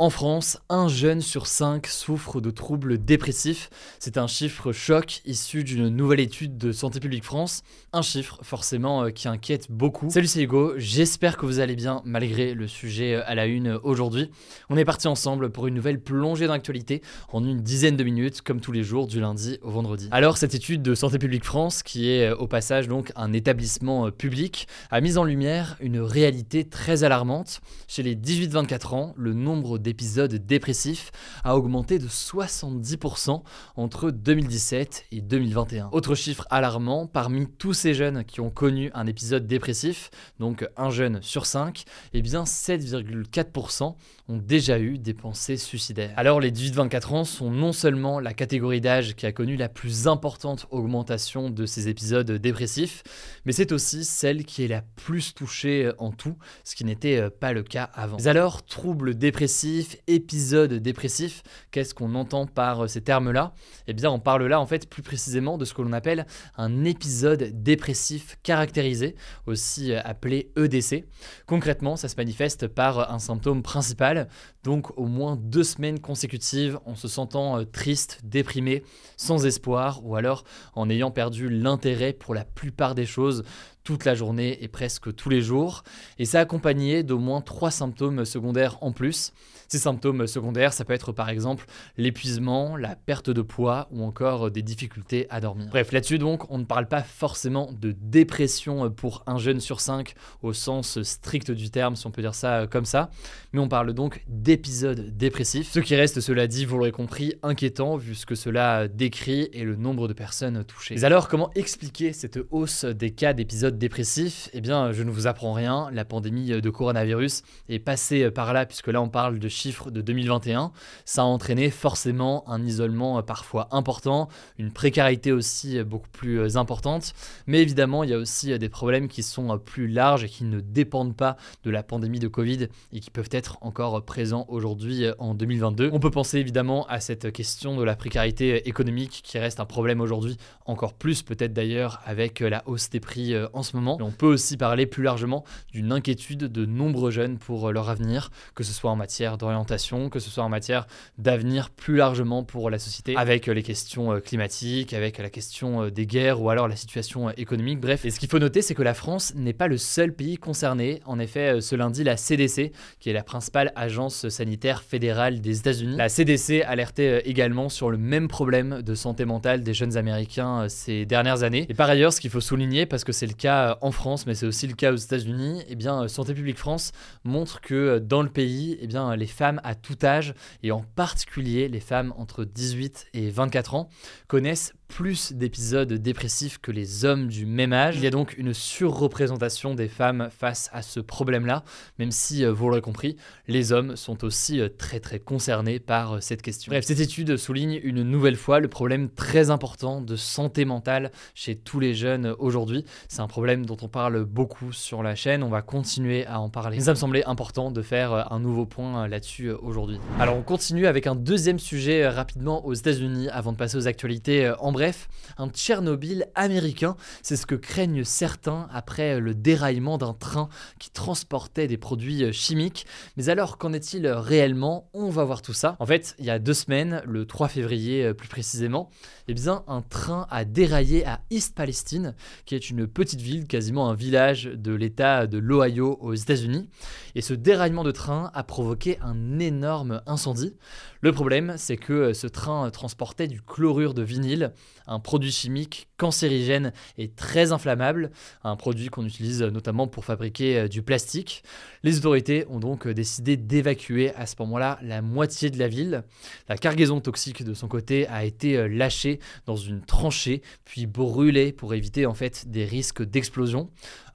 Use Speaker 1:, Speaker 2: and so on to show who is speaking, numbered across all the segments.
Speaker 1: En France, un jeune sur cinq souffre de troubles dépressifs. C'est un chiffre choc issu d'une nouvelle étude de Santé publique France. Un chiffre forcément euh, qui inquiète beaucoup. Salut c'est Hugo, j'espère que vous allez bien malgré le sujet euh, à la une euh, aujourd'hui. On est parti ensemble pour une nouvelle plongée dans l'actualité en une dizaine de minutes comme tous les jours du lundi au vendredi. Alors cette étude de Santé publique France, qui est au passage donc un établissement public, a mis en lumière une réalité très alarmante. Chez les 18-24 ans, le nombre épisode dépressif a augmenté de 70% entre 2017 et 2021. Autre chiffre alarmant, parmi tous ces jeunes qui ont connu un épisode dépressif, donc un jeune sur 5, eh bien 7,4% ont déjà eu des pensées suicidaires. Alors les 18-24 ans sont non seulement la catégorie d'âge qui a connu la plus importante augmentation de ces épisodes dépressifs, mais c'est aussi celle qui est la plus touchée en tout, ce qui n'était pas le cas avant. Mais alors, troubles dépressifs, épisode dépressif. Qu'est-ce qu'on entend par euh, ces termes-là? Eh bien, on parle là en fait plus précisément de ce que l'on appelle un épisode dépressif caractérisé, aussi euh, appelé EDC. Concrètement, ça se manifeste par un symptôme principal, donc au moins deux semaines consécutives en se sentant euh, triste, déprimé, sans espoir, ou alors en ayant perdu l'intérêt pour la plupart des choses, toute la journée et presque tous les jours. Et ça accompagné d'au moins trois symptômes secondaires en plus. Ces symptômes secondaires, ça peut être par exemple l'épuisement, la perte de poids ou encore des difficultés à dormir. Bref, là-dessus donc, on ne parle pas forcément de dépression pour un jeune sur cinq au sens strict du terme, si on peut dire ça comme ça, mais on parle donc d'épisodes dépressifs. Ce qui reste, cela dit, vous l'aurez compris, inquiétant vu ce que cela décrit et le nombre de personnes touchées. Mais alors, comment expliquer cette hausse des cas d'épisodes dépressif, eh bien, je ne vous apprends rien. La pandémie de coronavirus est passée par là, puisque là, on parle de chiffres de 2021. Ça a entraîné forcément un isolement parfois important, une précarité aussi beaucoup plus importante. Mais évidemment, il y a aussi des problèmes qui sont plus larges et qui ne dépendent pas de la pandémie de Covid et qui peuvent être encore présents aujourd'hui en 2022. On peut penser évidemment à cette question de la précarité économique qui reste un problème aujourd'hui, encore plus peut-être d'ailleurs avec la hausse des prix en moment. on peut aussi parler plus largement d'une inquiétude de nombreux jeunes pour euh, leur avenir, que ce soit en matière d'orientation, que ce soit en matière d'avenir plus largement pour la société, avec euh, les questions euh, climatiques, avec la question des guerres ou alors la situation économique. Bref, et ce qu'il faut noter, c'est que la France n'est pas le seul pays concerné. En effet, ce lundi, la CDC, qui est la principale agence sanitaire fédérale des États-Unis, la CDC alertait également sur le même problème de santé mentale des jeunes Américains ces dernières années. Et par ailleurs, ce qu'il faut souligner, parce que c'est le cas euh, en France, mais c'est aussi le cas aux États-Unis, eh bien, euh, Santé publique France montre que euh, dans le pays, eh bien, les femmes à tout âge, et en particulier les femmes entre 18 et 24 ans, connaissent plus d'épisodes dépressifs que les hommes du même âge. Il y a donc une surreprésentation des femmes face à ce problème-là, même si, euh, vous l'aurez compris, les hommes sont aussi euh, très très concernés par euh, cette question. Bref, cette étude souligne une nouvelle fois le problème très important de santé mentale chez tous les jeunes aujourd'hui. C'est un problème dont on parle beaucoup sur la chaîne, on va continuer à en parler. ça me semblait important de faire un nouveau point là-dessus aujourd'hui. Alors on continue avec un deuxième sujet rapidement aux États-Unis avant de passer aux actualités en bref, un Tchernobyl américain, c'est ce que craignent certains après le déraillement d'un train qui transportait des produits chimiques. Mais alors, qu'en est-il réellement? On va voir tout ça. En fait, il y a deux semaines, le 3 février euh, plus précisément, eh bien, un train a déraillé à East Palestine, qui est une petite ville, quasiment un village de l'État de l'Ohio aux États-Unis. Et ce déraillement de train a provoqué un énorme incendie. Le problème, c'est que ce train transportait du chlorure de vinyle, un produit chimique cancérigène et très inflammable, un produit qu'on utilise notamment pour fabriquer euh, du plastique. Les autorités ont donc euh, décidé d'évacuer à ce moment-là la moitié de la ville. La cargaison toxique de son côté a été euh, lâchée dans une tranchée puis brûlée pour éviter en fait des risques d'explosion.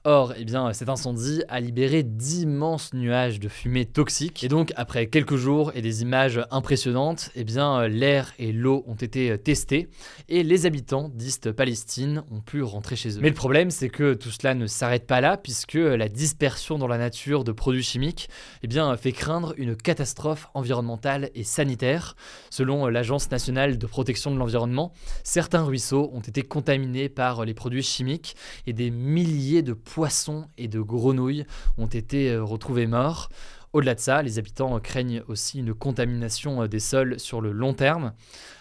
Speaker 1: Or, eh bien, cet incendie a libéré d'immenses nuages de fumée toxique. Et donc, après quelques jours et des images impressionnantes, eh bien, l'air et l'eau ont été testés et les habitants d'East Palestine ont pu rentrer chez eux. Mais le problème, c'est que tout cela ne s'arrête pas là, puisque la dispersion dans la nature de produits chimiques eh bien, fait craindre une catastrophe environnementale et sanitaire. Selon l'Agence nationale de protection de l'environnement, certains ruisseaux ont été contaminés par les produits chimiques et des milliers de poissons et de grenouilles ont été euh, retrouvés morts. Au-delà de ça, les habitants craignent aussi une contamination euh, des sols sur le long terme.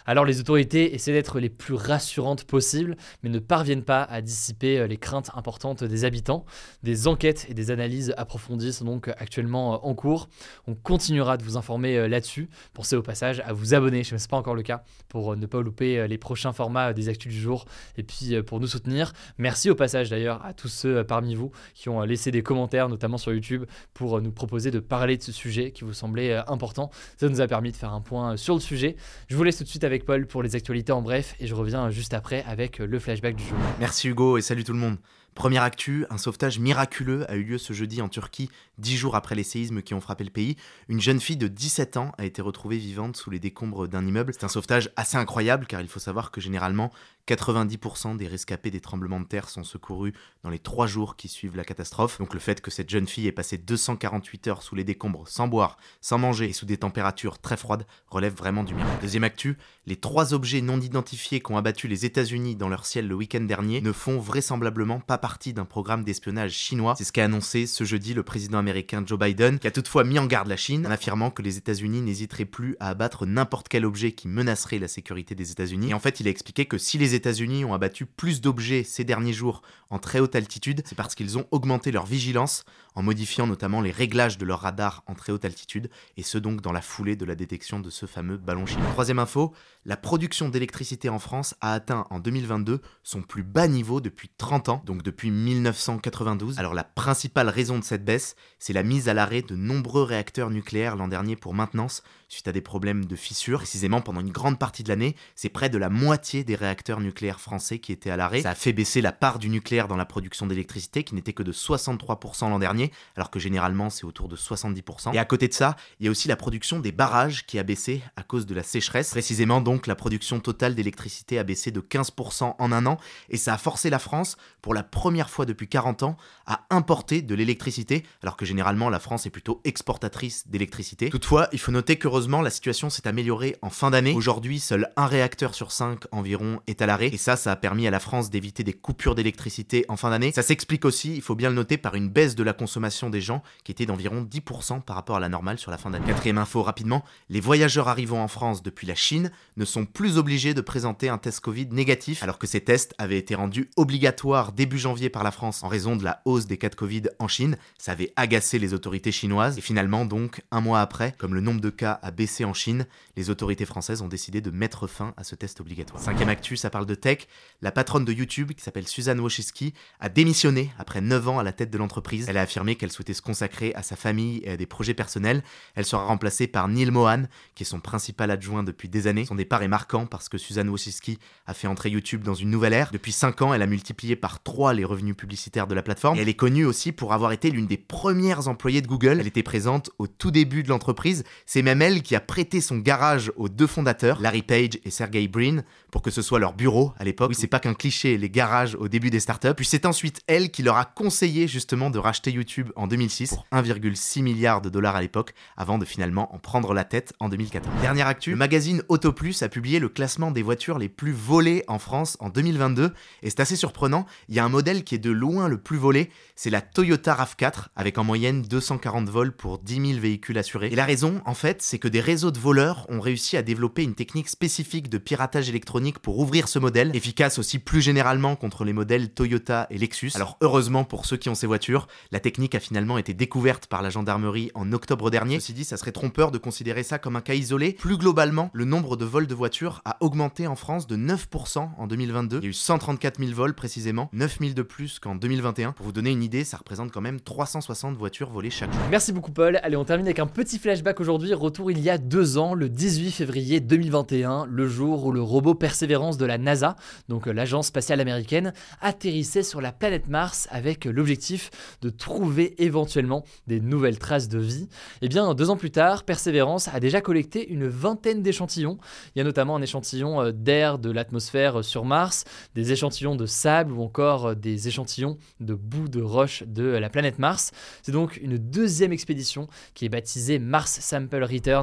Speaker 1: Alors les autorités essaient d'être les plus rassurantes possibles, mais ne parviennent pas à dissiper euh, les craintes importantes des habitants. Des enquêtes et des analyses approfondies sont donc actuellement euh, en cours. On continuera de vous informer là-dessus. Pensez au passage à vous abonner, je ne sais pas encore le cas, pour ne pas louper les prochains formats des actus du jour et puis pour nous soutenir. Merci au passage d'ailleurs à tous ceux parmi vous qui ont laissé des commentaires, notamment sur YouTube, pour nous proposer de parler de ce sujet qui vous semblait important. Ça nous a permis de faire un point sur le sujet. Je vous laisse tout de suite avec Paul pour les actualités en bref et je reviens juste après avec le flashback du jour.
Speaker 2: Merci Hugo et salut tout le monde. Première actu, un sauvetage miraculeux a eu lieu ce jeudi en Turquie, dix jours après les séismes qui ont frappé le pays. Une jeune fille de 17 ans a été retrouvée vivante sous les décombres d'un immeuble. C'est un sauvetage assez incroyable car il faut savoir que généralement 90% des rescapés des tremblements de terre sont secourus dans les trois jours qui suivent la catastrophe. Donc le fait que cette jeune fille ait passé 248 heures sous les décombres sans boire, sans manger et sous des températures très froides relève vraiment du miracle. Deuxième actu, les trois objets non identifiés qu'ont abattu les États-Unis dans leur ciel le week-end dernier ne font vraisemblablement pas partie d'un programme d'espionnage chinois. C'est ce qu'a annoncé ce jeudi le président américain Joe Biden, qui a toutefois mis en garde la Chine en affirmant que les États-Unis n'hésiteraient plus à abattre n'importe quel objet qui menacerait la sécurité des États-Unis. Et en fait, il a expliqué que si les États-Unis ont abattu plus d'objets ces derniers jours en très haute altitude, c'est parce qu'ils ont augmenté leur vigilance en modifiant notamment les réglages de leur radar en très haute altitude, et ce donc dans la foulée de la détection de ce fameux ballon chinois. Troisième info, la production d'électricité en France a atteint en 2022 son plus bas niveau depuis 30 ans, donc 1992. Alors la principale raison de cette baisse, c'est la mise à l'arrêt de nombreux réacteurs nucléaires l'an dernier pour maintenance suite à des problèmes de fissures. Précisément pendant une grande partie de l'année, c'est près de la moitié des réacteurs nucléaires français qui étaient à l'arrêt. Ça a fait baisser la part du nucléaire dans la production d'électricité qui n'était que de 63% l'an dernier, alors que généralement c'est autour de 70%. Et à côté de ça, il y a aussi la production des barrages qui a baissé à cause de la sécheresse. Précisément donc la production totale d'électricité a baissé de 15% en un an et ça a forcé la France, pour la première fois depuis 40 ans, à importer de l'électricité, alors que généralement la France est plutôt exportatrice d'électricité. Toutefois, il faut noter qu'heureusement la situation s'est améliorée en fin d'année. Aujourd'hui, seul un réacteur sur 5 environ est à l'arrêt et ça, ça a permis à la France d'éviter des coupures d'électricité en fin d'année. Ça s'explique aussi, il faut bien le noter, par une baisse de la consommation des gens qui était d'environ 10% par rapport à la normale sur la fin d'année. Quatrième info rapidement, les voyageurs arrivant en France depuis la Chine ne sont plus obligés de présenter un test Covid négatif alors que ces tests avaient été rendus obligatoires début janvier par la France en raison de la hausse des cas de Covid en Chine. Ça avait agacé les autorités chinoises et finalement donc un mois après, comme le nombre de cas a baissé en Chine, les autorités françaises ont décidé de mettre fin à ce test obligatoire. Cinquième actu, ça parle de tech. La patronne de YouTube, qui s'appelle Suzanne Wojcicki, a démissionné après 9 ans à la tête de l'entreprise. Elle a affirmé qu'elle souhaitait se consacrer à sa famille et à des projets personnels. Elle sera remplacée par Neil Mohan, qui est son principal adjoint depuis des années. Son départ est marquant parce que Suzanne Wojcicki a fait entrer YouTube dans une nouvelle ère. Depuis 5 ans, elle a multiplié par 3 les revenus publicitaires de la plateforme. Et elle est connue aussi pour avoir été l'une des premières employées de Google. Elle était présente au tout début de l'entreprise. C'est même elle qui a prêté son garage aux deux fondateurs, Larry Page et Sergey Brin, pour que ce soit leur bureau à l'époque. Oui, c'est pas qu'un cliché, les garages au début des startups. Puis c'est ensuite elle qui leur a conseillé justement de racheter YouTube en 2006 pour 1,6 milliard de dollars à l'époque, avant de finalement en prendre la tête en 2014. Dernière actu, le magazine Autoplus a publié le classement des voitures les plus volées en France en 2022, et c'est assez surprenant, il y a un modèle qui est de loin le plus volé, c'est la Toyota RAV4, avec en moyenne 240 vols pour 10 000 véhicules assurés. Et la raison, en fait, c'est que des réseaux de voleurs ont réussi à développer une technique spécifique de piratage électronique pour ouvrir ce modèle, efficace aussi plus généralement contre les modèles Toyota et Lexus. Alors heureusement pour ceux qui ont ces voitures, la technique a finalement été découverte par la gendarmerie en octobre dernier. Ceci dit, ça serait trompeur de considérer ça comme un cas isolé. Plus globalement, le nombre de vols de voitures a augmenté en France de 9% en 2022. Il y a eu 134 000 vols précisément, 9 000 de plus qu'en 2021. Pour vous donner une idée, ça représente quand même 360 voitures volées chaque jour.
Speaker 1: Merci beaucoup Paul. Allez, on termine avec un petit flashback aujourd'hui. Retour il y a deux ans, le 18 février 2021, le jour où le robot Persévérance de la NASA, donc euh, l'agence spatiale américaine, atterrissait sur la planète Mars avec l'objectif de trouver éventuellement des nouvelles traces de vie. Et eh bien, deux ans plus tard, Persévérance a déjà collecté une vingtaine d'échantillons. Il y a notamment un échantillon euh, d'air de l'atmosphère euh, sur Mars, des échantillons de sable ou encore des échantillons de boue de roche de la planète Mars. C'est donc une deuxième expédition qui est baptisée Mars Sample Return